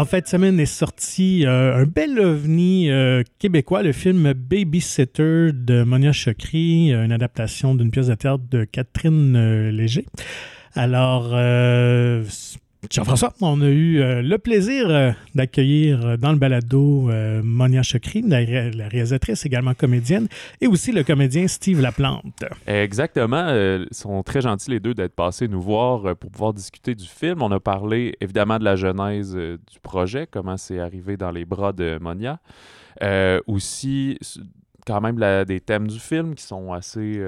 En fait, semaine est sorti un bel ovni québécois, le film Babysitter de Monia Chokri, une adaptation d'une pièce de théâtre de Catherine Léger. Alors, Jean-François, on a eu euh, le plaisir euh, d'accueillir euh, dans le balado Monia Chokri, la, réalisatrice, également comédienne, et aussi le comédien Steve Laplante. Exactement. ils sont très gentils les deux d'être passés nous voir pour pouvoir discuter du film. On a parlé évidemment de la genèse du projet, comment c'est arrivé dans les bras de Monia. aussi, quand même, des thèmes du film qui sont assez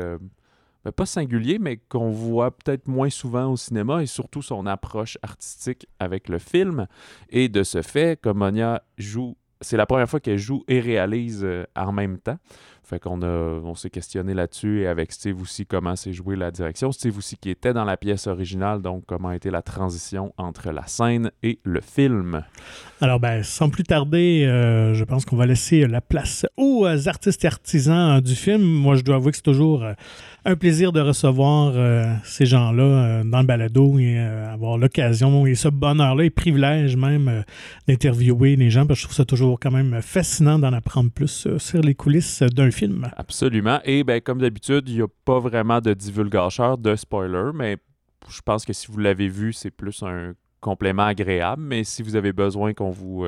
ben, pas singulier, mais qu'on voit peut-être moins souvent au cinéma et surtout son approche artistique avec le film. Et de ce fait, comme Monia joue, c'est la première fois qu'elle joue et réalise euh, en même temps. Fait qu'on on s'est questionné là-dessus et avec Steve aussi comment s'est joué la direction. Steve aussi qui était dans la pièce originale, donc comment a été la transition entre la scène et le film. Alors, ben, sans plus tarder, euh, je pense qu'on va laisser la place aux artistes et artisans du film. Moi, je dois avouer que c'est toujours euh, un plaisir de recevoir euh, ces gens-là euh, dans le balado et euh, avoir l'occasion et ce bonheur-là et privilège même d'interviewer les gens. Parce que je trouve ça toujours quand même fascinant d'en apprendre plus sur les coulisses d'un film. Absolument. Et ben, comme d'habitude, il n'y a pas vraiment de divulgateur, de spoiler, mais je pense que si vous l'avez vu, c'est plus un complément agréable, mais si vous avez besoin qu'on vous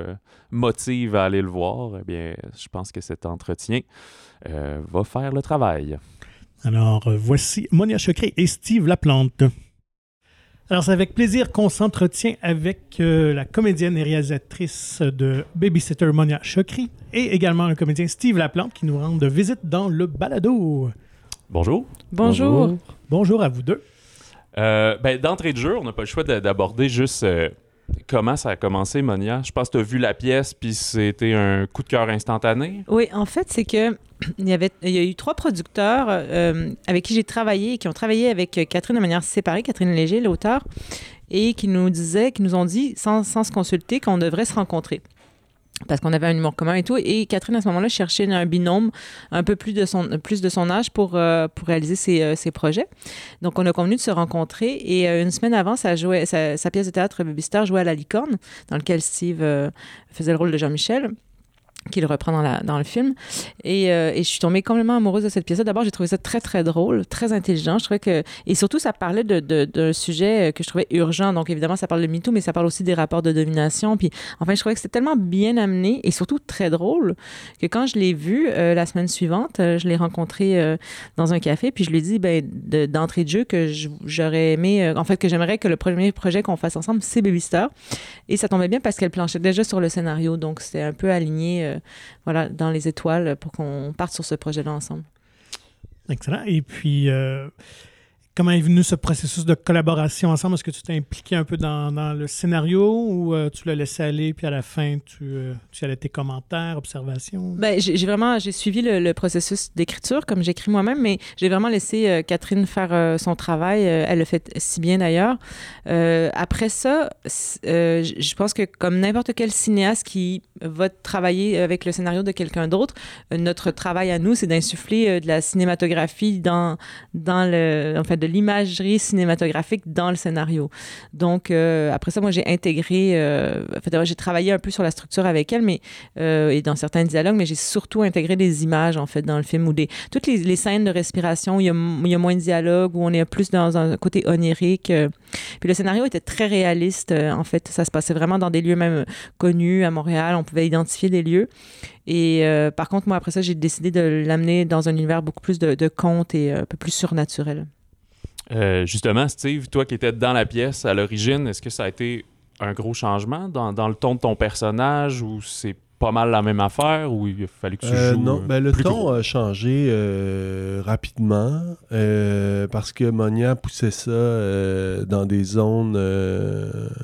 motive à aller le voir, eh bien, je pense que cet entretien va faire le travail. Alors, euh, voici Monia Chokri et Steve Laplante. Alors, c'est avec plaisir qu'on s'entretient avec euh, la comédienne et réalisatrice de Babysitter Monia Chokri et également le comédien Steve Laplante qui nous rendent visite dans le balado. Bonjour. Bonjour. Bonjour, à vous deux. Euh, ben, D'entrée de jeu, on n'a pas le choix d'aborder juste Comment ça a commencé, Monia? Je pense que tu as vu la pièce, puis c'était un coup de cœur instantané. Oui, en fait, c'est que il y, avait, il y a eu trois producteurs euh, avec qui j'ai travaillé, qui ont travaillé avec Catherine de manière séparée, Catherine Léger, l'auteur, et qui nous disaient, qui nous ont dit, sans, sans se consulter, qu'on devrait se rencontrer parce qu'on avait un humour commun et tout. Et Catherine, à ce moment-là, cherchait un binôme un peu plus de son, plus de son âge pour, euh, pour réaliser ses, euh, ses, projets. Donc, on a convenu de se rencontrer. Et euh, une semaine avant, ça jouait, sa, pièce de théâtre Baby Star jouait à La Licorne, dans lequel Steve faisait le rôle de Jean-Michel qu'il reprend dans, le film. Et, euh, et, je suis tombée complètement amoureuse de cette pièce D'abord, j'ai trouvé ça très, très drôle, très intelligent. Je trouvais que... Et surtout, ça parlait d'un de, de, sujet que je trouvais urgent. Donc, évidemment, ça parle de MeToo, mais ça parle aussi des rapports de domination. Puis, enfin, je trouvais que c'était tellement bien amené et surtout très drôle que quand je l'ai vu euh, la semaine suivante, euh, je l'ai rencontré dans un café, puis je lui ai dit ben, d'entrée de, jeu que j'aurais aimé... en fait, que j'aimerais que le premier projet qu'on fasse ensemble, c'est Baby Star. Et ça tombait bien parce qu'elle planchait déjà sur le scénario. Donc, c'était un peu aligné euh, voilà, dans les étoiles pour qu'on parte sur ce projet-là ensemble. Excellent. Et puis, euh, Comment est venu ce processus de collaboration ensemble? Est-ce que tu t'es impliqué un peu dans, le scénario ou euh, tu l'as laissé aller, puis à la fin, tu, euh, tu allais tes commentaires, observations? Ben, j'ai vraiment j'ai suivi le, processus d'écriture comme j'écris moi-même, mais j'ai vraiment laissé euh, Catherine faire son travail. elle le fait si bien d'ailleurs. après ça, je pense que comme n'importe quel cinéaste qui va travailler avec le scénario de quelqu'un d'autre, notre travail à nous, c'est d'insuffler de la cinématographie dans, dans le... En fait, de l'imagerie cinématographique dans le scénario. Donc, euh, après ça, moi, j'ai intégré, euh, j'ai travaillé un peu sur la structure avec elle, mais, euh, et dans certains dialogues, mais j'ai surtout intégré des images, en fait, dans le film, ou des, toutes les, scènes de respiration, a, il y, a, moins de dialogue, où on est plus dans un côté onirique. Puis le scénario était très réaliste, en fait. Ça se passait vraiment dans des lieux même connus à Montréal. On pouvait identifier des lieux. Et par contre, moi, après ça, j'ai décidé de l'amener dans un univers beaucoup plus de, de contes et un peu plus surnaturel. Euh, justement, Steve, toi qui étais dans la pièce à l'origine, est-ce que ça a été un gros changement dans, dans, le ton de ton personnage ou c'est pas mal la même affaire ou il a fallu que tu euh, joues Non, ben, le ton a changé euh, rapidement parce que Monia poussait ça dans des zones...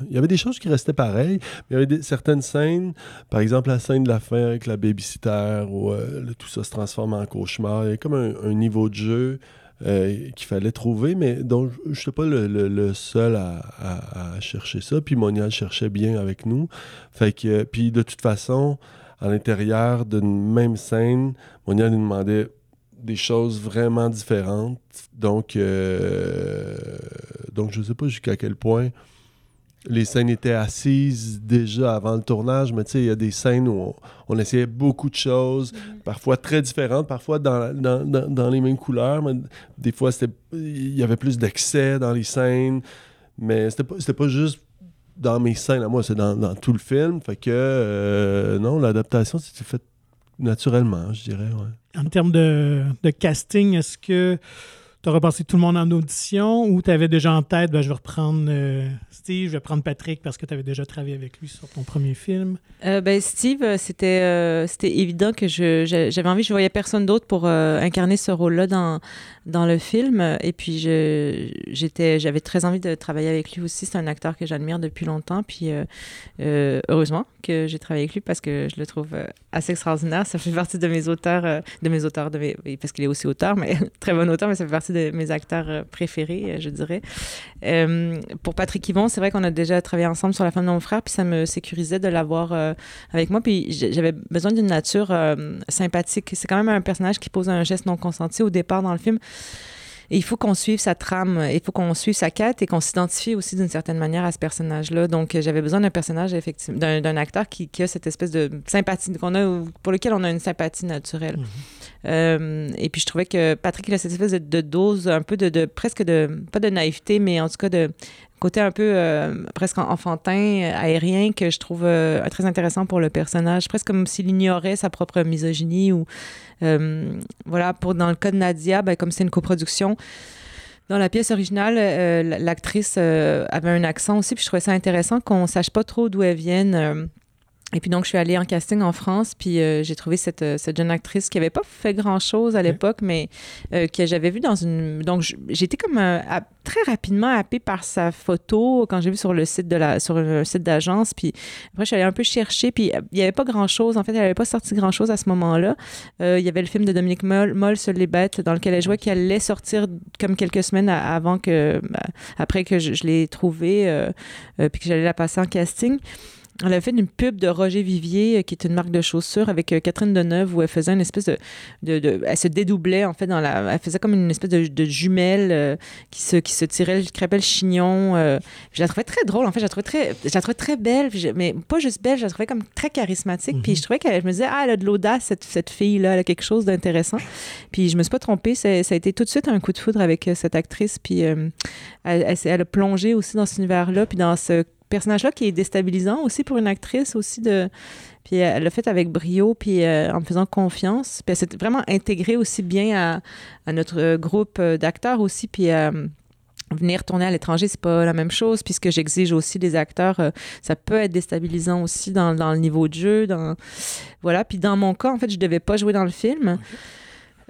il y avait des choses qui restaient pareilles, mais il y avait certaines scènes, par exemple la scène de la fin avec la babysitter où tout ça se transforme en cauchemar. Il y a comme un niveau de jeu euh, qu'il fallait trouver, mais donc je n'étais pas le, seul à, chercher ça. Puis Monial cherchait bien avec nous. Fait que, puis de toute façon, à l'intérieur d'une même scène, Monial nous demandait des choses vraiment différentes. Donc, euh, donc je ne sais pas jusqu'à quel point les scènes étaient assises déjà avant le tournage, mais tu sais, il y a des scènes où on, on essayait beaucoup de choses, parfois très différentes, parfois dans, dans, dans, dans les mêmes couleurs, mais des fois, c'était il y avait plus d'excès dans les scènes, mais c'était pas, c'était pas juste dans mes scènes à moi, c'est dans, dans tout le film. Fait que, euh, non, l'adaptation, c'était fait naturellement, je dirais, ouais. En termes de, de casting, est-ce que as repassé tout le monde en audition ou tu avais déjà en tête, ben, je vais reprendre euh, Steve, je vais prendre Patrick parce que tu avais déjà travaillé avec lui sur ton premier film? Euh, ben, Steve, euh, c'était évident que j'avais envie, je voyais personne d'autre pour incarner ce rôle-là dans, dans le film. Et puis, j'avais très envie de travailler avec lui aussi. C'est un acteur que j'admire depuis longtemps. Puis, euh, euh, heureusement que j'ai travaillé avec lui parce que je le trouve euh, assez extraordinaire. Ça fait partie de mes auteurs, de mes auteurs, de mes, parce qu'il est aussi auteur, mais très bon auteur, mais ça fait partie de mes acteurs préférés, je dirais. Pour Patrick Yvon, c'est vrai qu'on a déjà travaillé ensemble sur La femme de mon frère, puis ça me sécurisait de l'avoir avec moi. Puis j'avais besoin d'une nature sympathique. C'est quand même un personnage qui pose un geste non consenti au départ dans le film. Et il faut qu'on suive sa trame, il faut qu'on suive sa quête et qu'on s'identifie aussi d'une certaine manière à ce personnage-là. Donc, j'avais besoin d'un personnage, effectivement, d'un, acteur qui, qui a cette espèce de sympathie, qu'on a, pour lequel on a une sympathie naturelle. Mhm. Euh, et puis, je trouvais que Patrick, il a cette espèce de, de dose, un peu de, de- presque de, pas de naïveté, mais en tout cas de côté un peu euh, presque enfantin, euh, aérien, que je trouve euh, très intéressant pour le personnage, presque comme s'il ignorait sa propre misogynie ou, voilà, pour dans le cas de Nadia, ben, comme c'est une coproduction, dans la pièce originale, l'actrice avait un accent aussi, puis je trouvais ça intéressant qu'on sache pas trop d'où elle vienne. Et puis donc, je suis allée en casting en France, puis euh, j'ai trouvé cette, euh, cette jeune actrice qui avait pas fait grand-chose à l'époque, mais euh, que j'avais vue dans une... Donc, j- j'ai été comme euh, à- très rapidement happée par sa photo quand j'ai vu sur le site de la sur un site d'agence, puis après, je suis allée un peu chercher, puis euh, il y avait pas grand-chose. En fait, elle avait pas sorti grand-chose à ce moment-là. Euh, il y avait le film de Dominique Moll, Moll sur les bêtes, dans lequel elle jouait, qui allait sortir comme quelques semaines avant que, bah, après que je, je l'ai trouvée, puis que j'allais la passer en casting. Elle a fait une pub de Roger Vivier, euh, qui est une marque de chaussures, avec euh, Catherine Deneuve, où elle faisait une espèce de, de, de- Elle se dédoublait, en fait, dans la... Elle faisait comme une espèce de, de jumelle euh, qui, se, qui se tirait crêpait le chignon. euh. je la trouvais très drôle, en fait. Je la trouvais très, je la trouvais très belle, je- mais pas juste belle, je la trouvais comme très charismatique. Puis Mhm. je trouvais qu'elle... Je me disais, ah, elle a de l'audace, cette, cette fille-là, elle a quelque chose d'intéressant. Puis je me suis pas trompée, ça, a été tout de suite un coup de foudre avec cette actrice. Puis euh, elle, elle, elle a plongé aussi dans cet univers-là, puis dans ce personnage-là qui est déstabilisant aussi pour une actrice aussi de puis elle l'a fait avec brio puis euh, en me faisant confiance puis elle s'est vraiment intégrée aussi bien à, notre euh, groupe euh, d'acteurs aussi puis euh, venir tourner à l'étranger c'est pas la même chose puis ce que j'exige aussi des acteurs euh, ça peut être déstabilisant aussi dans, dans le niveau de jeu dans voilà puis dans mon cas en fait je devais pas jouer dans le film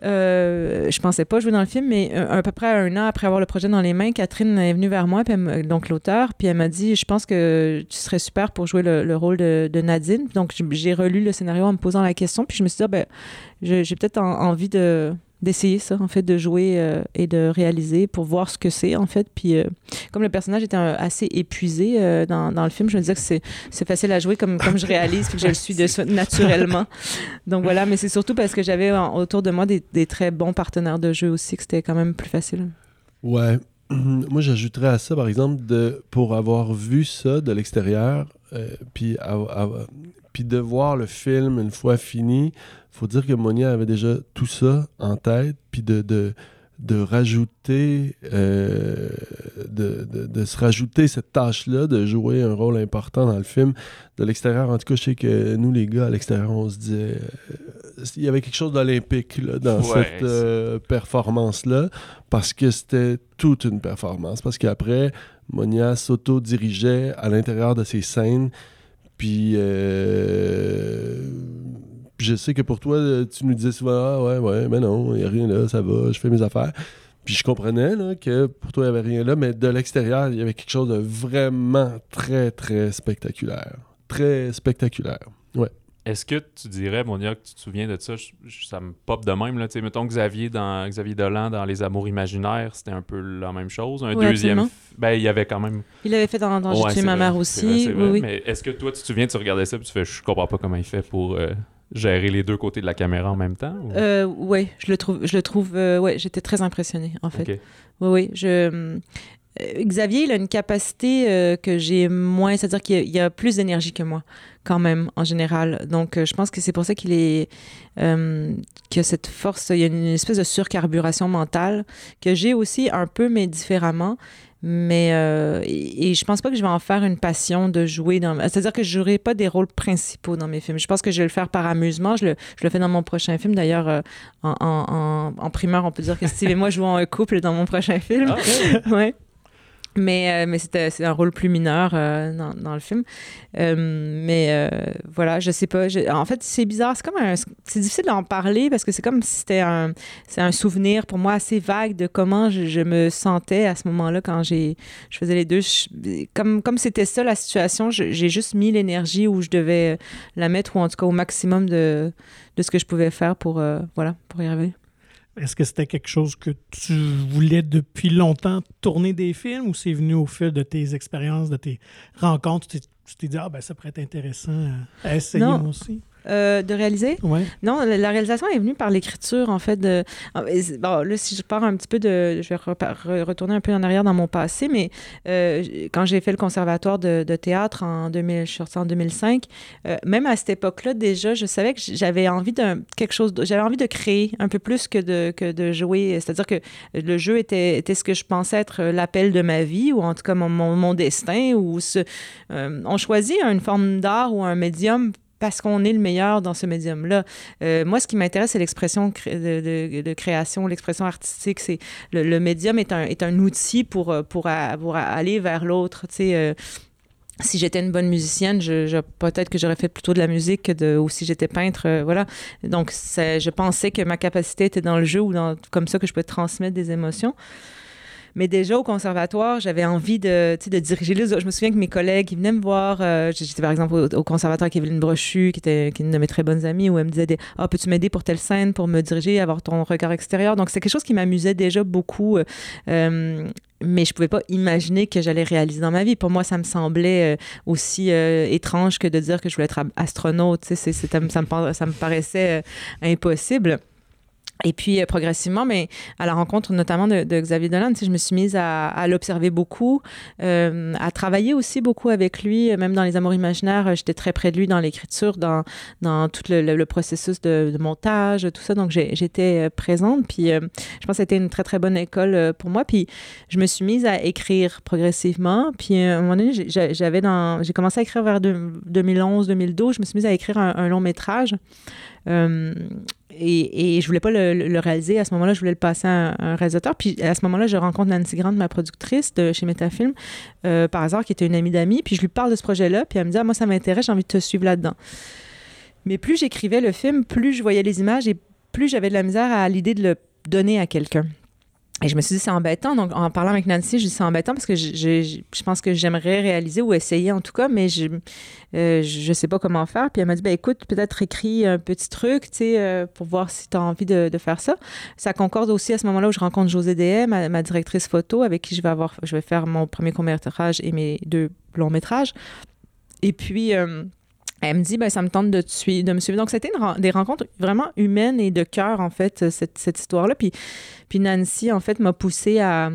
euh, je pensais pas jouer dans le film, mais euh, à peu près un an après avoir le projet dans les mains, Catherine est venue vers moi, donc l'auteur, puis elle m'a dit Je pense que tu serais super pour jouer le, le rôle de, Nadine. Donc j'ai- relu le scénario en me posant la question, puis je me suis dit Ah, ben, j'ai peut-être en- envie de d'essayer ça en fait de jouer euh, et de réaliser pour voir ce que c'est en fait puis euh, comme le personnage était un- assez épuisé euh, dans, dans le film je me disais que c'est facile à jouer comme comme je réalise puis que je le suis de, naturellement donc voilà, mais c'est surtout parce que j'avais autour de moi des, des très bons partenaires de jeu aussi que c'était quand même plus facile. Ouais. Moi, j'ajouterais à ça, par exemple, de, pour avoir vu ça de l'extérieur, euh, puis, puis de voir le film une fois fini, faut dire que Monia avait déjà tout ça en tête, puis de, de, de rajouter, euh, de, de- de se rajouter cette tâche-là, de jouer un rôle important dans le film. De l'extérieur, en tout cas, je sais que nous, les gars, à l'extérieur, on se disait... euh, il y avait quelque chose d'olympique dans Ouais, cette euh, performance-là parce que c'était toute une performance. Parce qu'après, Monia s'auto-dirigeait à l'intérieur de ses scènes. Puis, euh, je sais que pour toi, tu nous disais souvent Ah ouais, ouais, mais non, il n'y a rien là, ça va, je fais mes affaires. Puis je comprenais là, que pour toi, il n'y avait rien là, mais de l'extérieur, il y avait quelque chose de vraiment très, très spectaculaire. Très spectaculaire. Est-ce que tu dirais, Monia, que tu te souviens de ça? Je- je- ça me pop de même. Là. Tu sais, Mettons Xavier, dans, Xavier Dolan dans Les Amours imaginaires, c'était un peu la même chose. Un Oui, deuxième. Ben, il y avait quand même. Il l'avait fait dans, dans J'ai Ouais, tué c'est ma vrai, mère vrai, aussi. vrai. oui, oui. Mais est-ce que toi, tu te souviens, tu regardais ça et tu fais Je comprends pas comment il fait pour euh, gérer les deux côtés de la caméra en même temps? ou- Euh, je le trouve, je le trouve, euh, ouais, j'étais très impressionnée en fait. Oui, oui, je. euh, Xavier, il a une capacité euh, que j'ai moins, c'est-à-dire qu'il y a- plus d'énergie que moi, quand même, en général. Donc, euh, je pense que c'est pour ça qu'il est, euh, qu'il a cette force, il y a une espèce de surcarburation mentale que j'ai aussi un peu, mais différemment. Mais euh, et, et je pense pas que je vais en faire une passion de jouer dans. C'est-à-dire que je jouerai pas des rôles principaux dans mes films. Je pense que je vais le faire par amusement. Je le, je le fais dans mon prochain film. D'ailleurs, euh, en, en, en, en primeur, on peut dire que Steve et moi jouons un couple dans mon prochain film. Ah, ouais. Mais, euh, mais c'était c'est un rôle plus mineur euh, dans, dans le film. Euh, mais euh, voilà, je sais pas. en fait, c'est bizarre. C'est comme un, c'est difficile d'en parler parce que c'est comme si c'était un, c'est un souvenir pour moi assez vague de comment je, je me sentais à ce moment-là quand j'ai, je faisais les deux. Comme, comme c'était ça la situation, j'ai juste mis l'énergie où je devais la mettre ou en tout cas au maximum de, de ce que je pouvais faire pour, euh, voilà, pour y arriver. Est-ce que c'était quelque chose que tu voulais depuis longtemps tourner des films ou c'est venu au fil de tes expériences, de tes rencontres? Tu t'es- dit, ah ben ça pourrait être intéressant à, essayer Non. aussi. Euh, de réaliser? Ouais. Non, la la réalisation est venue par l'écriture, en fait. De... Bon, là, si je pars un petit peu de... Je vais re- retourner un peu en arrière dans mon passé, mais euh, quand j'ai fait le conservatoire de, de théâtre en 2000, je suis sortie en 2005, euh, même à cette époque-là, déjà, je savais que j'avais envie de quelque chose... J'avais envie de créer un peu plus que de, que de jouer. C'est-à-dire que le jeu était, était ce que je pensais être l'appel de ma vie, ou en tout cas mon, mon, mon destin, ou ce... euh, on choisit une forme d'art ou un médium parce qu'on est le meilleur dans ce médium-là. Euh, moi, ce qui m'intéresse, c'est l'expression de, création, l'expression artistique. C'est le, médium est un, est un outil pour, euh, pour, aller vers l'autre. Euh, si j'étais une bonne musicienne, je, peut-être que j'aurais fait plutôt de la musique ou si j'étais peintre, voilà. Donc, je pensais que ma capacité était dans le jeu ou dans, comme ça que je peux transmettre des émotions. Mais déjà au conservatoire, j'avais envie de, de diriger les autres. Je me souviens que mes collègues, ils venaient me voir. euh, J'étais par exemple au, au conservatoire avec Evelyne Brochu, qui était une de mes très bonnes amies, où elle me disait Ah, peux-tu m'aider pour telle scène, pour me diriger, avoir ton regard extérieur Donc c'est quelque chose qui m'amusait déjà beaucoup. euh, euh, mais je pouvais pas imaginer que j'allais réaliser dans ma vie. Pour moi, ça me semblait aussi étrange que de dire que je voulais être astronaute. Ça, me- ça me paraissait impossible. Et puis, euh, progressivement, mais à la rencontre notamment de, Xavier Dolan, je me suis mise à, l'observer beaucoup, euh, à travailler aussi beaucoup avec lui, même dans Les Amours imaginaires, euh, j'étais très près de lui dans l'écriture, dans, dans tout le, processus de, montage, tout ça. Donc, j'étais présente. Puis, je pense que c'était une très, très bonne école pour moi. Puis, je me suis mise à écrire progressivement. Puis, à un moment donné, j'avais dans... J'ai commencé à écrire vers 2011-2012. Je me suis mise à écrire un, long métrage. Et, je voulais pas le, le- réaliser. À ce moment-là, je voulais le passer à un, un réalisateur. Puis à ce moment-là, je rencontre Nancy Grant, ma productrice de chez Metafilm, euh, par hasard, qui était une amie d'amis. Puis je lui parle de ce projet-là. Puis elle me dit, ah, moi, ça m'intéresse, j'ai envie de te suivre là-dedans. Mais plus j'écrivais le film, plus je voyais les images et plus j'avais de la misère à l'idée de le donner à quelqu'un. Et je me suis dit, c'est embêtant. Donc, en parlant avec Nancy, je dis, c'est embêtant parce que je, je- je pense que j'aimerais réaliser ou essayer en tout cas, mais je euh, je sais pas comment faire. Puis elle m'a dit, ben écoute, peut-être écris un petit truc, tu sais, euh, pour voir si tu as envie de, de faire ça. Ça concorde aussi à ce moment-là où je rencontre José Dehay, ma, ma directrice photo, avec qui je vais avoir, je vais faire mon premier court-métrage et mes deux longs métrages. Et puis, euh, elle me dit, ben, ça me tente de, te de me suivre. Donc, c'était des rencontres vraiment humaines et de cœur, en fait, cette, cette histoire-là. Puis, puis Nancy, en fait, m'a poussée à,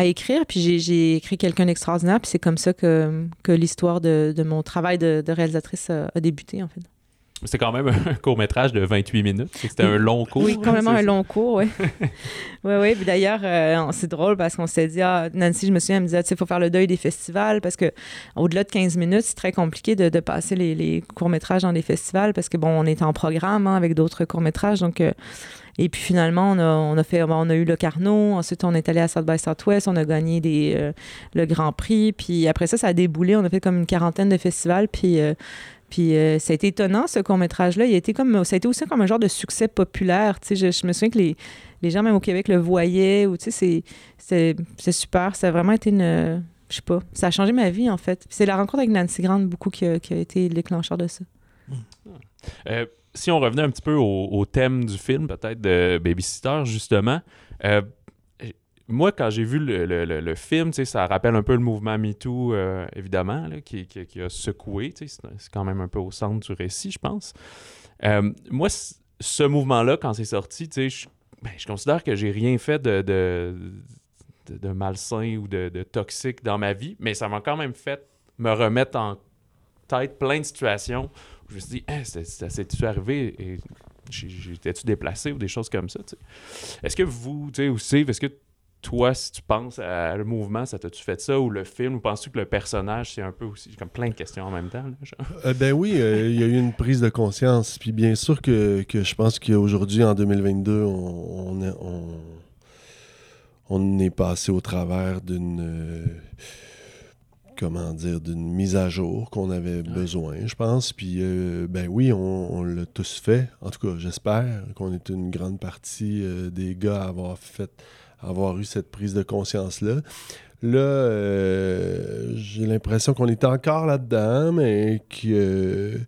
écrire. Puis j'ai- écrit quelqu'un d'extraordinaire. Puis c'est comme ça que, que l'histoire de, mon travail de, de réalisatrice a, a débuté, en fait. C'est quand même un court-métrage de 28 minutes. C'était un long cours. Oui, complètement c'est un long cours, oui. oui, oui. Puis d'ailleurs, euh, c'est drôle parce qu'on s'est dit, ah, Nancy, je me souviens, elle me disait, tu sais, il faut faire le deuil des festivals parce que au-delà de 15 minutes, c'est très compliqué de, de passer les, les courts-métrages dans des festivals parce que, bon, on est en programme hein, avec d'autres courts-métrages. Donc, euh, et puis finalement, on a, on a fait, on a eu le Carnot. Ensuite, on est allé à South by Southwest. On a gagné des, euh, le Grand Prix. Puis après ça, ça a déboulé. On a fait comme une quarantaine de festivals. Puis puis euh, ça a été étonnant, ce court-métrage-là. Il a été comme, ça a été aussi comme un genre de succès populaire. Tu sais, je, me souviens que les, les gens, même au Québec, le voyaient. Ou, tu sais, c'est- c'est super. Ça a vraiment été une... Je sais pas. Ça a changé ma vie, en fait. Puis c'est la rencontre avec Nancy Grant, beaucoup, qui a, qui a été le déclencheur de ça. Euh, si on revenait un petit peu au, au thème du film, peut-être de Babysitter, justement, euh, moi, quand j'ai vu le, le- le- film, ça rappelle un peu le mouvement MeToo, euh, évidemment, là, qui, qui- a secoué. C'est quand même un peu au centre du récit, je pense. Euh, moi, ce mouvement-là, quand c'est sorti, ben, je considère que j'ai rien fait de, de- de, malsain ou de, de toxique dans ma vie, mais ça m'a quand même fait me remettre en tête plein de situations où je me suis dit, hein, c'est- c'est- ça tu arrivé et j'étais-tu déplacé ou des choses comme ça. Est-ce que vous, tu sais, ou Steve, est-ce que toi, si tu penses à le mouvement, ça t'a-tu fait ça ou le film, ou penses-tu que le personnage, c'est un peu aussi, comme plein de questions en même temps? là, genre? Euh, ben oui, euh, il y a eu une prise de conscience. Puis bien sûr que, que je pense qu'aujourd'hui, en 2022, on, on, est- on, on est passé au travers d'une. euh, comment dire, d'une mise à jour qu'on avait besoin, je pense. Puis, euh, ben oui, on, l'a tous fait. En tout cas, j'espère qu'on est une grande partie des gars à avoir fait, avoir eu cette prise de conscience-là. Là, euh, j'ai l'impression qu'on est encore là-dedans, mais que,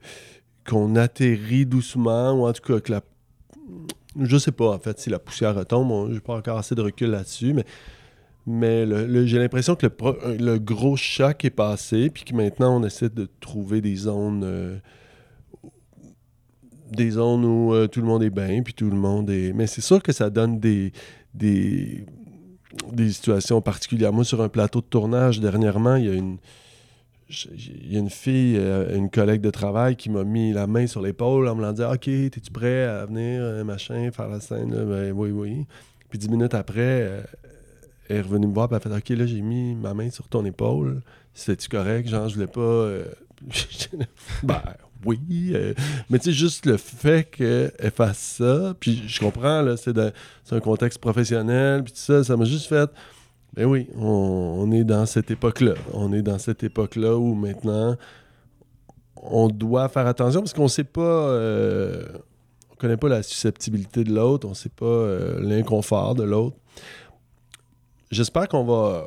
qu'on atterrit doucement, ou en tout cas que la... Je sais pas, en fait, si la poussière retombe, j'ai pas encore assez de recul là-dessus, mais, mais j'ai l'impression que le, gros choc est passé, puis que maintenant, on essaie de trouver des zones... euh, des zones où euh, tout le monde est bien, puis tout le monde est... Mais c'est sûr que ça donne des... des des situations particulières. Moi, sur un plateau de tournage, dernièrement, il y a une, il y a une fille, euh, une collègue de travail qui m'a mis la main sur l'épaule en me disant OK, es-tu prêt à venir, euh, machin, faire la scène? Ben, Oui, oui. Puis dix minutes après, euh, elle est revenue me voir, puis elle a fait OK, là, j'ai mis ma main sur ton épaule. C'était-tu correct? Genre, je voulais pas. ben, oui. euh, mais tu sais, juste le fait qu'elle fasse ça, puis je comprends, là, c'est c'est un contexte professionnel, puis tout ça, ça m'a juste fait. Ben oui, on, on est dans cette époque-là. On est dans cette époque-là où maintenant, on doit faire attention parce qu'on sait pas. euh, on connaît pas la susceptibilité de l'autre, on sait pas euh, l'inconfort de l'autre. J'espère qu'on va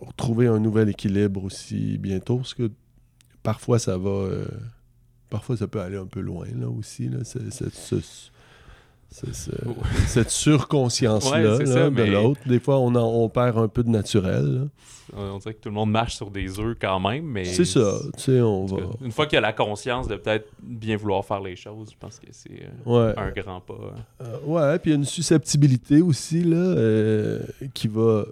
retrouver un nouvel équilibre aussi bientôt parce que parfois ça va. euh, parfois ça peut aller un peu loin là aussi. Là, cette surconscience-là Ouais, là, de mais- l'autre. Des fois, on, en- on perd un peu de naturel. là. On dirait que tout le monde marche sur des œufs quand même, mais... C'est ça, tu sais, on va. Une fois qu'il y a la conscience de peut-être bien vouloir faire les choses, je pense que c'est euh, Ouais. un grand pas. Euh, ouais, puis il y a une susceptibilité aussi, là, euh, qui va.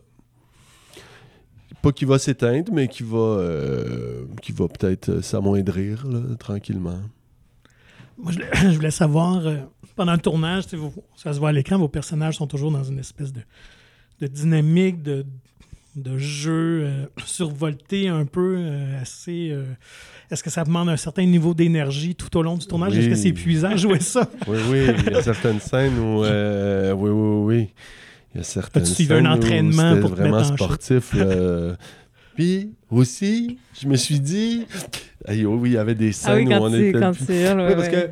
Pas qui va s'éteindre, mais qui va, euh, qui va peut-être s'amoindrir, là, tranquillement. Moi, je voulais, je voulais savoir, euh, pendant le tournage, vous- ça se voit à l'écran, vos personnages sont toujours dans une espèce de, de dynamique, de, de jeu euh, survolté un peu, euh, assez... euh, Est-ce que ça demande un certain niveau d'énergie tout au long du tournage? Oui. Est-ce que c'est épuisant jouer ça? Oui, oui, il y a certaines scènes où. oui, oui, oui. Il y a certaines As-tu suivi un scènes où entraînement c'était pour vraiment sportif. Puis aussi, je me suis dit. Aïe, oui, oui, il y avait des Ah oui, scènes où on tu, était. quand plus- tu Oui, ouais, parce ouais. que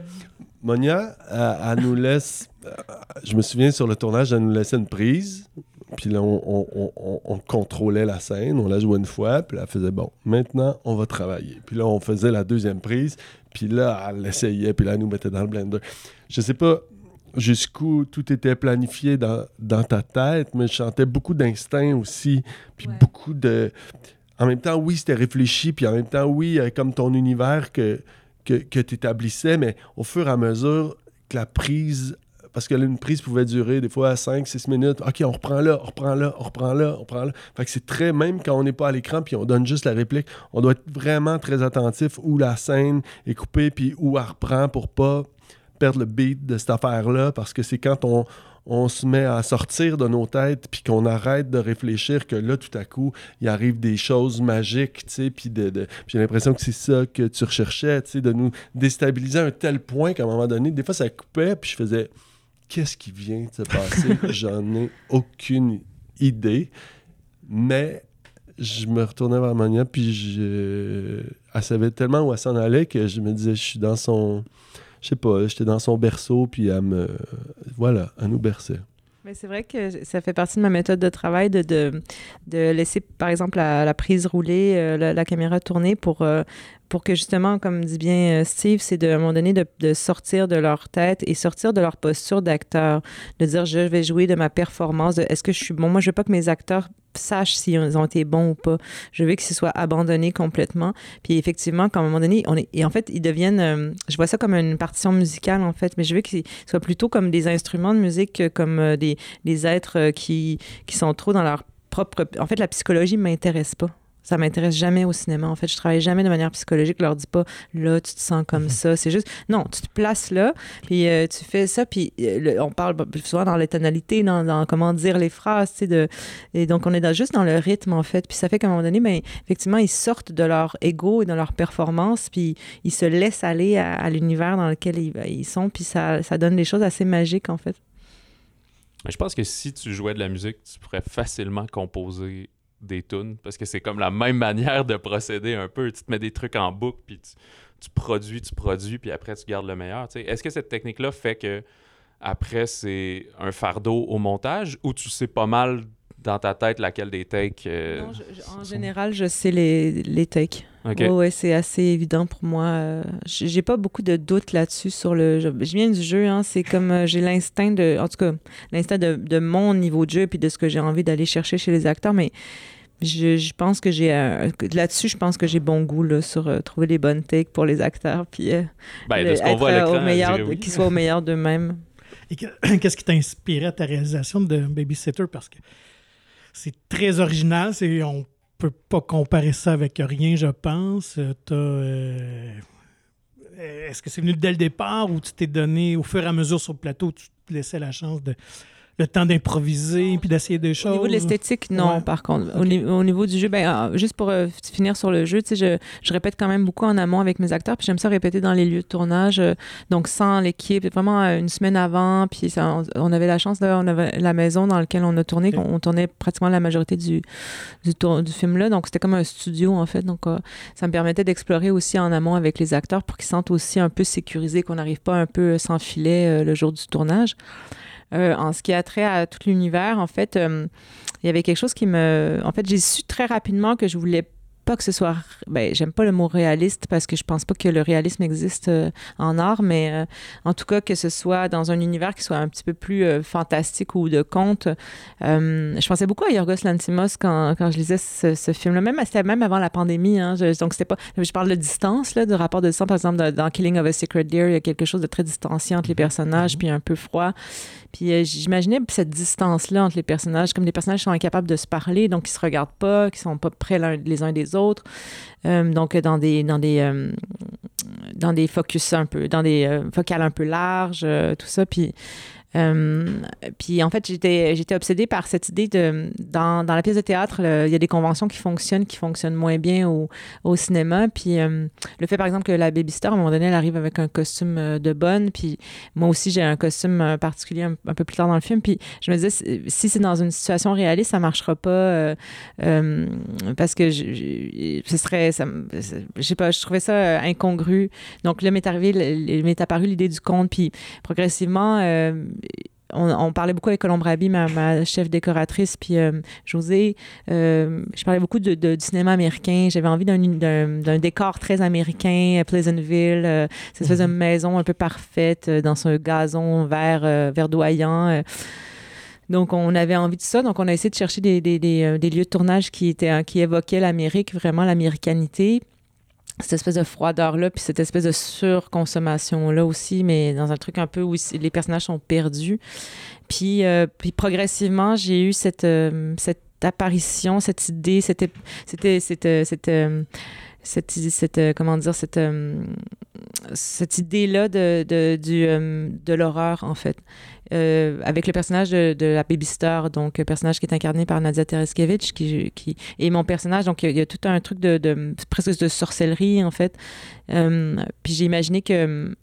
Monia, elle, elle nous laisse. euh, Je me souviens sur le tournage, elle nous laissait une prise. Puis là, on, on- on- on- on contrôlait la scène, on la jouait une fois, puis là, elle faisait bon, maintenant, on va travailler. Puis là, on faisait la deuxième prise, puis là, elle l'essayait, puis là, elle nous mettait dans le blender. Je sais pas jusqu'où tout était planifié dans, dans ta tête, mais je sentais beaucoup d'instinct aussi, puis Ouais. beaucoup de. En même temps, oui, c'était réfléchi, puis en même temps, oui, euh, comme ton univers que, que, que tu établissais, mais au fur et à mesure que la prise. Parce que là, une prise pouvait durer des fois 5-6 minutes. OK, on reprend là, on reprend là, on reprend là, on reprend là. Fait que c'est très, même quand on n'est pas à l'écran puis on donne juste la réplique, on doit être vraiment très attentif où la scène est coupée puis où elle reprend pour pas perdre le beat de cette affaire-là. Parce que c'est quand on, on se met à sortir de nos têtes puis qu'on arrête de réfléchir que là, tout à coup, il arrive des choses magiques, tu sais, puis de, de- j'ai l'impression que c'est ça que tu recherchais, tu sais, de nous déstabiliser à un tel point qu'à un moment donné, des fois, ça coupait, puis je faisais « Qu'est-ce qui vient de se passer? » J'en ai aucune idée, mais je me retournais vers Monia, puis je... elle savait tellement où elle s'en allait que je me disais « Je suis dans son... » Je sais pas, j'étais dans son berceau, puis elle me... Voilà, elle nous berçait. Mais c'est vrai que ça fait partie de ma méthode de travail de, de, de laisser, par exemple, la, prise rouler, euh, la, la caméra tourner pour, euh, pour que justement, comme dit bien euh, Steve, c'est à un moment donné de, sortir de leur tête et sortir de leur posture d'acteur, de dire je vais jouer de ma performance, est-ce que je suis bon? Moi, je veux pas que mes acteurs sachent s'ils ont été bons ou pas. Je veux que ce soit abandonné complètement. Puis effectivement, qu'à un moment donné, on est, et en fait, ils deviennent, euh, je vois ça comme une partition musicale en fait, mais je veux qu'ils soient plutôt comme des instruments de musique que comme euh, des, des êtres qui, qui sont trop dans leur propre. En fait, la psychologie m'intéresse pas. Ça m'intéresse jamais au cinéma. En fait, je travaille jamais de manière psychologique. Je leur dis pas, là, tu te sens comme Mhm. ça. C'est juste, non, tu te places là, puis euh, tu fais ça, puis euh, le- on parle souvent dans les tonalités, dans, dans comment dire les phrases, tu sais, de, et donc on est dans- juste dans le rythme, en fait. Puis ça fait qu'à un moment donné, ben, effectivement, ils sortent de leur ego et de leur performance, puis ils se laissent aller à, à l'univers dans lequel ils, ils sont, puis ça, ça donne des choses assez magiques, en fait. Je pense que si tu jouais de la musique, tu pourrais facilement composer des tunes parce que c'est comme la même manière de procéder un peu. Tu te mets des trucs en boucle, puis tu, tu produis, tu produis, puis après tu gardes le meilleur. Est-ce que cette technique-là fait que après c'est un fardeau au montage ou tu sais pas mal dans ta tête laquelle des takes euh, Non, je- je- en sont- général, je sais les, les takes. Ok. Ouais, ouais, c'est assez évident pour moi. Euh, J'ai pas beaucoup de doutes là-dessus sur le. Je, je viens du jeu, hein, c'est comme euh, j'ai l'instinct de. En tout cas, l'instinct de, de mon niveau de jeu puis de ce que j'ai envie d'aller chercher chez les acteurs, mais. Je, je pense que j'ai euh, là-dessus je pense que j'ai bon goût là, sur euh, trouver les bonnes takes pour les acteurs puis euh, Ben, de le- ce qu'on être voit à au meilleur oui. qu'ils soient au meilleur d'eux-mêmes Et que- qu'est-ce qui t'a inspiré à ta réalisation de Babysitter? Parce que c'est très original. C'est, on peut pas comparer ça avec rien, je pense. Euh, euh, est-ce que c'est venu dès le départ ou tu t'es donné, au fur et à mesure sur le plateau, tu te laissais la chance de le temps d'improviser puis d'essayer des Au choses? niveau de l'esthétique, non, Ouais. par contre. Au, au niveau du jeu, ben, ah, juste pour euh, finir sur le jeu, tu sais, je, je répète quand même beaucoup en amont avec mes acteurs, puis j'aime ça répéter dans les lieux de tournage, euh, donc sans l'équipe, vraiment euh, une semaine avant, puis ça, on, on avait la chance, là, on avait la maison dans laquelle on a tourné, on, on tournait pratiquement la majorité du, du, tour- du film-là, donc c'était comme un studio, en fait, donc ça me permettait d'explorer aussi en amont avec les acteurs pour qu'ils sentent aussi un peu sécurisés, qu'on n'arrive pas un peu sans filet le jour du tournage. Euh, en ce qui a trait à tout l'univers, en fait, euh, il y avait quelque chose qui me. En fait, j'ai su très rapidement que je voulais pas que ce soit. Ben, j'aime pas le mot réaliste parce que je pense pas que le réalisme existe euh, en art, mais euh, en tout cas que ce soit dans un univers qui soit un petit peu plus euh, fantastique ou de conte. Je pensais beaucoup à Yorgos Lanthimos quand, quand je lisais ce, ce film-là. Même, c'était même avant la pandémie. Hein, Je- donc, c'était pas. Je parle de distance, là, de rapport de distance. Par exemple, dans, dans Killing of a Secret Deer, il y a quelque chose de très distancié entre les personnages, puis un peu froid. Puis euh, j'imaginais cette distance-là entre les personnages, comme les personnages sont incapables de se parler, donc ils se regardent pas, qui sont pas près les uns des autres. Euh, donc euh, dans des dans des dans des focus un peu, dans des focales un peu larges, tout ça. Puis euh, puis en fait, j'étais obsédée par cette idée de dans, dans la pièce de théâtre, il y a des conventions qui fonctionnent, qui fonctionnent moins bien au, au cinéma. Puis euh, le fait par exemple que la babysitter à un moment donné, elle arrive avec un costume euh, de bonne, puis moi aussi j'ai un costume particulier un, peu plus tard dans le film. Puis je me disais si- c'est dans une situation réaliste, ça marchera pas parce que ce serait, ça, je sais pas, je trouvais ça incongru. Donc là m'est arrivé, m'est apparu l'idée du conte, puis progressivement. On, on parlait beaucoup avec Colombe Rabi, ma, ma chef décoratrice, puis euh, José. euh, je parlais beaucoup de, de- du cinéma américain. J'avais envie d'un, décor très américain, euh, Pleasantville, euh, cette espèce de maison un peu parfaite euh, dans ce gazon vert verdoyant. Donc, on avait envie de ça. Donc, on a essayé de chercher des, des, des, des lieux de tournage qui, étaient, qui évoquaient l'Amérique, vraiment l'américanité cette espèce de froideur-là, puis cette espèce de surconsommation-là aussi, mais dans un truc un peu où les personnages sont perdus. Puis, euh, puis progressivement, j'ai eu cette, euh, cette apparition, cette idée, c'était, c'était, c'était, cette, euh, cette, cette, euh, comment dire, cette, euh, cette idée-là de, de, du, euh, de l'horreur, en fait. Avec le personnage de, de la babysitter, donc personnage qui est incarné par Nadia Tereskevich, qui, qui et mon personnage, donc il y, a- tout un truc de, presque de sorcellerie en fait. Puis j'ai imaginé que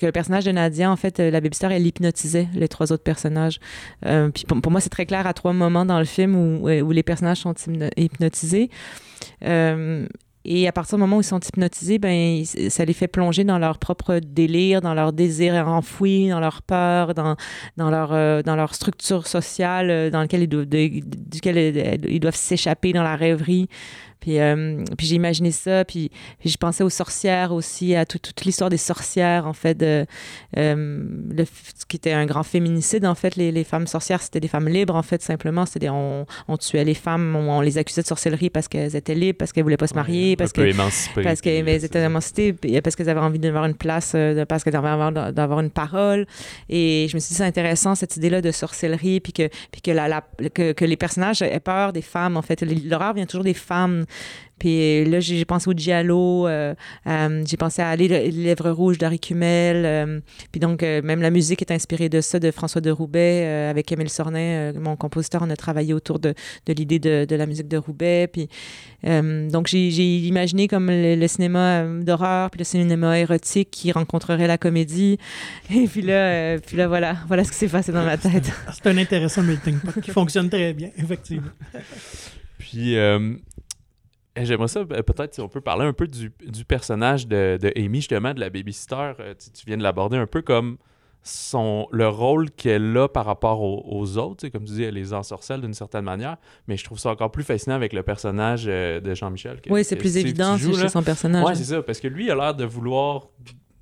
que le personnage de Nadia, en fait, la babysitter, elle hypnotisait les trois autres personnages. Puis pour, moi, c'est très clair à trois moments dans le film où, où les personnages sont hypno- hypnotisés. Et à partir du moment où ils sont hypnotisés, ben, ça les fait plonger dans leur propre délire, dans leur désir enfoui, dans leur peur, dans, dans, leur, euh, dans leur structure sociale euh, dans laquelle duquel ils ils doivent s'échapper dans la rêverie. Puis, euh, puis j'ai imaginé ça, puis, puis je pensais aux sorcières aussi, à tout- toute l'histoire des sorcières, en fait, de, euh, le, ce qui était un grand féminicide, en fait, les, les femmes sorcières, c'était des femmes libres, en fait, simplement. C'était on, on tuait les femmes, on, on les accusait de sorcellerie parce qu'elles étaient libres, parce qu'elles voulaient pas se marier, parce un peu que émancipé. parce qu'elles étaient émancipées, puis parce qu'elles avaient envie d'avoir une place, euh, parce qu'elles avaient envie d'avoir une parole. Et je me suis dit, c'est intéressant, cette idée-là de sorcellerie, puis que, puis que, la, la- que, que les personnages aient peur des femmes, en fait. L'horreur vient toujours des femmes. Puis là, j'ai pensé au Giallo, euh, euh, j'ai pensé à Les les Lèvres Rouges d'Harry Kumel. euh, puis donc, euh, même la musique est inspirée de ça, de François de Roubaix, euh, avec Émile Sornet, euh, mon compositeur. On a travaillé autour de, de l'idée de, de la musique de Roubaix. Puis, euh, donc, j'ai imaginé comme le, le cinéma euh, d'horreur, puis le cinéma érotique qui rencontrerait la comédie. Et puis là, euh, puis là voilà, voilà ce qui s'est passé dans ma tête. C'est un intéressant melting pot qui fonctionne très bien, effectivement. Puis, euh, j'aimerais ça, euh, peut-être, si on peut parler un peu du, du personnage de, de Amy, justement, de la babysitter. Euh, tu, tu viens de l'aborder un peu comme son, le rôle qu'elle a par rapport aux, aux autres. Comme tu dis, elle les ensorcelle d'une certaine manière. Mais je trouve ça encore plus fascinant avec le personnage euh, de Jean-Michel. Oui, c'est plus évident joues, chez son personnage. Ouais, c'est ça, parce que lui, il a l'air de vouloir,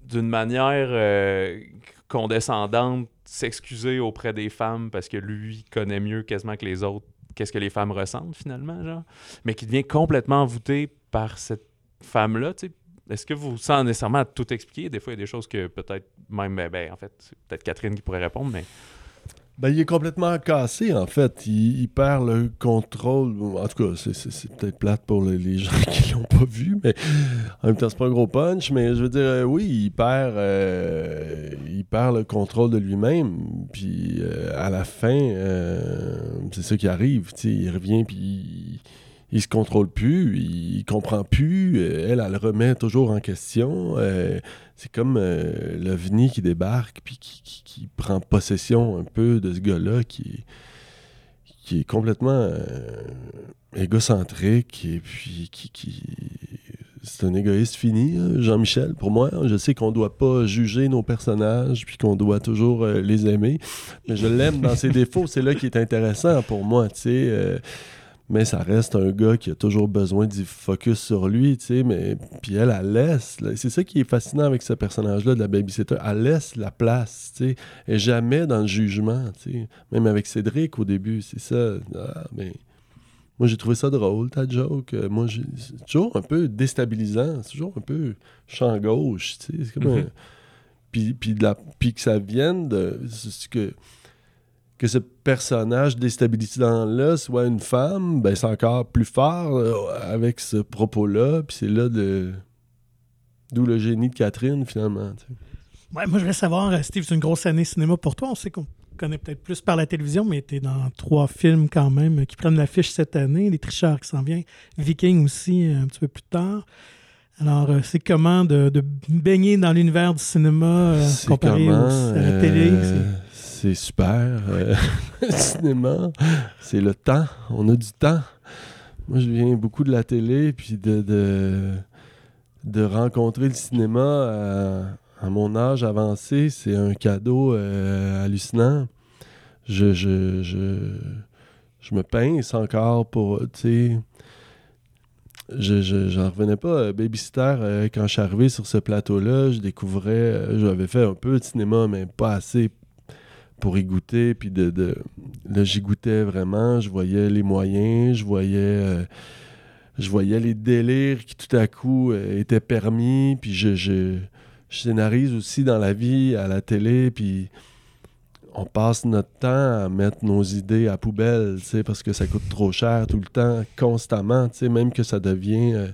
d'une manière euh, condescendante, s'excuser auprès des femmes parce que lui connaît mieux quasiment que les autres qu'est-ce que les femmes ressentent finalement, genre. Mais qui devient complètement envoûté par cette femme-là, tu sais. Est-ce que vous, sans nécessairement tout expliquer, des fois il y a des choses que peut-être même, ben, ben, en fait, c'est peut-être Catherine qui pourrait répondre, mais Ben, il est complètement cassé, en fait. Il, perd le contrôle. En tout cas, c'est- peut-être plate pour les, les gens qui l'ont pas vu, mais en même temps, c'est pas un gros punch. Mais je veux dire, euh, oui, il perd, euh, il perd le contrôle de lui-même. Puis euh, à la fin, c'est ça qui arrive. Il revient, puis il, se contrôle plus, il comprend plus. Euh, Elle, elle le remet toujours en question. Euh, c'est comme euh, l'OVNI qui débarque puis qui, qui- qui prend possession un peu de ce gars-là qui, qui est complètement euh, égocentrique et puis qui, qui- c'est un égoïste fini, hein, Jean-Michel, pour moi. Je sais qu'on doit pas juger nos personnages puis qu'on doit toujours les aimer, mais je l'aime dans ses défauts. C'est là qui est intéressant pour moi, tu sais. Mais ça reste un gars qui a toujours besoin d'y focus sur lui, tu sais, mais puis elle, elle laisse, c'est ça qui est fascinant avec ce personnage-là de la babysitter, elle laisse la place, tu sais, et jamais dans le jugement, tu sais, même avec Cédric au début, c'est ça, ah, mais moi j'ai trouvé ça drôle, ta joke, Euh, moi j'ai- c'est toujours un peu déstabilisant, c'est toujours un peu champ gauche, tu sais, c'est comme un- Mhm. puis, puis, de la, puis que ça vienne de que que ce personnage déstabilisant-là soit une femme, ben c'est encore plus fort euh, avec ce propos-là. Puis c'est là de... d'où le génie de Catherine, finalement. tu sais. Ouais, moi, je voudrais savoir, euh, Steve, c'est une grosse année cinéma pour toi. On sait qu'on connaît peut-être plus par la télévision, mais tu es dans trois films quand même euh, qui prennent l'affiche cette année. Les Tricheurs qui s'en vient. Viking aussi, un petit peu plus tard. Alors, c'est comment de, de baigner dans l'univers du cinéma euh, comparé comment, à la télé? euh, c'est- super. euh, le cinéma, c'est le temps. On a du temps. Moi, je viens beaucoup de la télé, puis de, rencontrer le cinéma à, mon âge avancé, c'est un cadeau euh, hallucinant. Je, me pince encore pour, tu. Je, je, revenais pas. Euh, Babysitter, euh, quand je suis arrivé sur ce plateau-là, je découvrais... j'avais fait un peu de cinéma, mais pas assez pour y goûter. Puis de, de- là, j'y goûtais vraiment. Je voyais les moyens, je voyais, euh, les délires qui tout à coup euh, étaient permis. Puis je, je, scénarise aussi dans la vie, à la télé. Puis on passe notre temps à mettre nos idées à poubelle, parce que ça coûte trop cher tout le temps, constamment, même que ça devient, euh,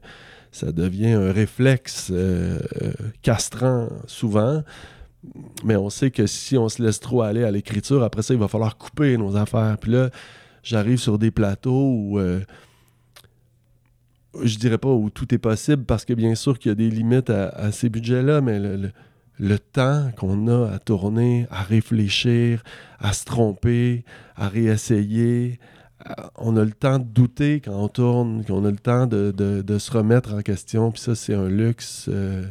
un réflexe castrant souvent. Mais on sait que si on se laisse trop aller à l'écriture, après ça, il va falloir couper nos affaires. Puis là, j'arrive sur des plateaux où euh, je dirais pas où tout est possible parce que bien sûr qu'il y a des limites à, ces budgets-là, mais le, le- temps qu'on a à tourner, à réfléchir, à se tromper, à réessayer, à- on a le temps de douter quand on tourne, qu'on a le temps de, de- de se remettre en question. Puis ça, c'est un luxe. euh,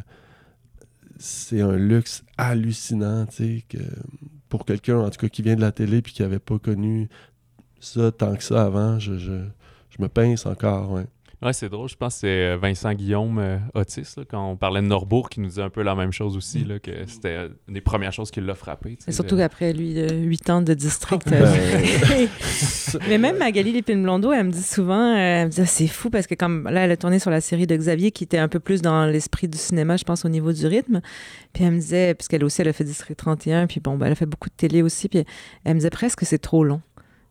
c'est un luxe hallucinant, tu sais, que pour quelqu'un, en tout cas, qui vient de la télé puis qui n'avait pas connu ça tant que ça avant, je, je, je me pince encore, ouais. Ouais, c'est drôle. Je pense que c'est euh, Vincent Guillaume euh, Otis, là, quand on parlait de Norbourg, qui nous disait un peu la même chose aussi, là, que c'était euh, une des premières choses qui l'a frappé. Et surtout qu'après, lui, euh, huit ans de district. Ben, euh, Mais même Magali Lépine-Blondeau, elle me dit souvent, elle me dit, Ah, c'est fou parce que comme là, elle a tourné sur la série de Xavier qui était un peu plus dans l'esprit du cinéma, je pense, au niveau du rythme. Puis elle me disait, puisqu'elle aussi, elle a fait District 31, puis bon, ben, elle a fait beaucoup de télé aussi, puis elle me disait presque que c'est trop long.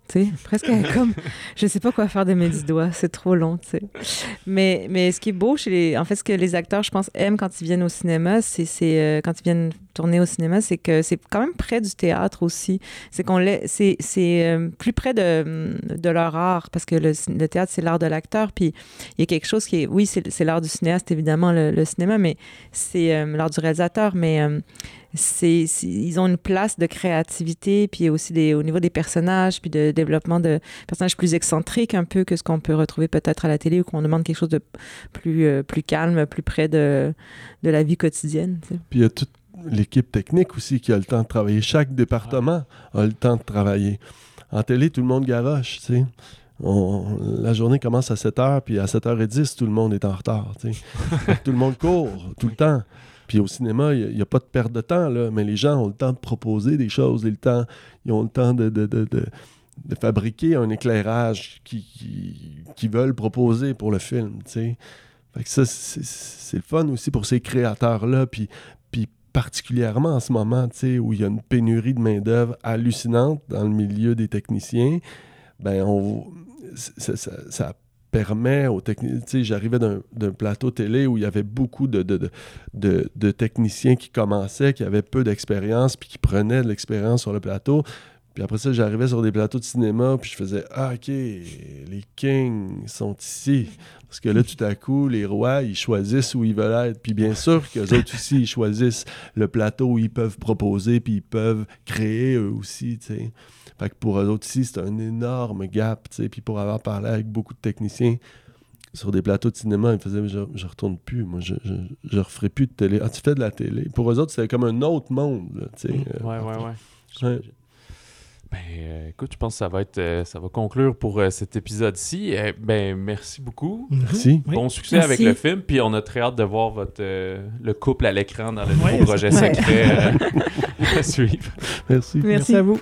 Tu sais, presque comme, je sais pas quoi faire de mes dix doigts, c'est trop long, tu sais. Mais, mais ce qui est beau chez les, en fait, ce que les acteurs, je pense, aiment quand ils viennent au cinéma, c'est, euh, quand ils viennent tourner au cinéma, c'est que c'est quand même près du théâtre aussi. C'est qu'on c'est, euh, plus près de, de leur art, parce que le, théâtre, c'est l'art de l'acteur, puis il y a quelque chose qui est, oui, c'est, l'art du cinéaste, évidemment, le, le cinéma, mais c'est euh, l'art du réalisateur, mais euh, c'est, ils ont une place de créativité, puis aussi au niveau des personnages, puis de développement de personnages plus excentriques un peu que ce qu'on peut retrouver peut-être à la télé ou qu'on demande quelque chose de plus, euh, plus calme, plus près de, de la vie quotidienne. Puis il y a toute l'équipe technique aussi qui a le temps de travailler. Chaque département a le temps de travailler. En télé, tout le monde garoche, tu sais. On- la journée commence à 7 h, puis à 7h10, tout le monde est en retard. tout le monde court tout le temps. Puis au cinéma, il n'y a, pas de perte de temps, là, mais les gens ont le temps de proposer des choses, le temps, ils ont le temps de, de, de- de- fabriquer un éclairage qu'ils qui, qu'ils veulent proposer pour le film. tu sais. Fait que ça, c'est le fun aussi pour ces créateurs-là. Puis, puis particulièrement en ce moment, où il y a une pénurie de main-d'œuvre hallucinante dans le milieu des techniciens, ben on, ça, ça- ça permet aux techniciens. J'arrivais d'un plateau télé où il y avait beaucoup de techniciens qui commençaient, qui avaient peu d'expérience, puis qui prenaient de l'expérience sur le plateau. Puis après ça, j'arrivais sur des plateaux de cinéma, puis je faisais Ah, OK, les kings sont ici. Parce que là, tout à coup, les rois, ils choisissent où ils veulent être. Puis bien sûr qu'eux autres aussi, ils choisissent le plateau où ils peuvent proposer, puis ils peuvent créer eux aussi, tu sais. Fait que pour eux autres aussi, c'est un énorme gap, tu sais. Puis pour avoir parlé avec beaucoup de techniciens sur des plateaux de cinéma, ils me faisaient je, je retourne plus, moi, je, je, je referai plus de télé. Ah, tu fais de la télé? Pour eux autres, c'était comme un autre monde, tu sais. Euh, Ouais, ouais, ouais. Ben, euh, écoute, je pense que ça va être, euh, ça va conclure pour euh, cet épisode-ci. Euh, ben, merci beaucoup. Merci. Oui. Bon succès Merci. avec le film, puis on a très hâte de voir votre euh, le couple à l'écran dans le nouveau projet secret euh, à suivre. Merci. Merci. Merci à vous.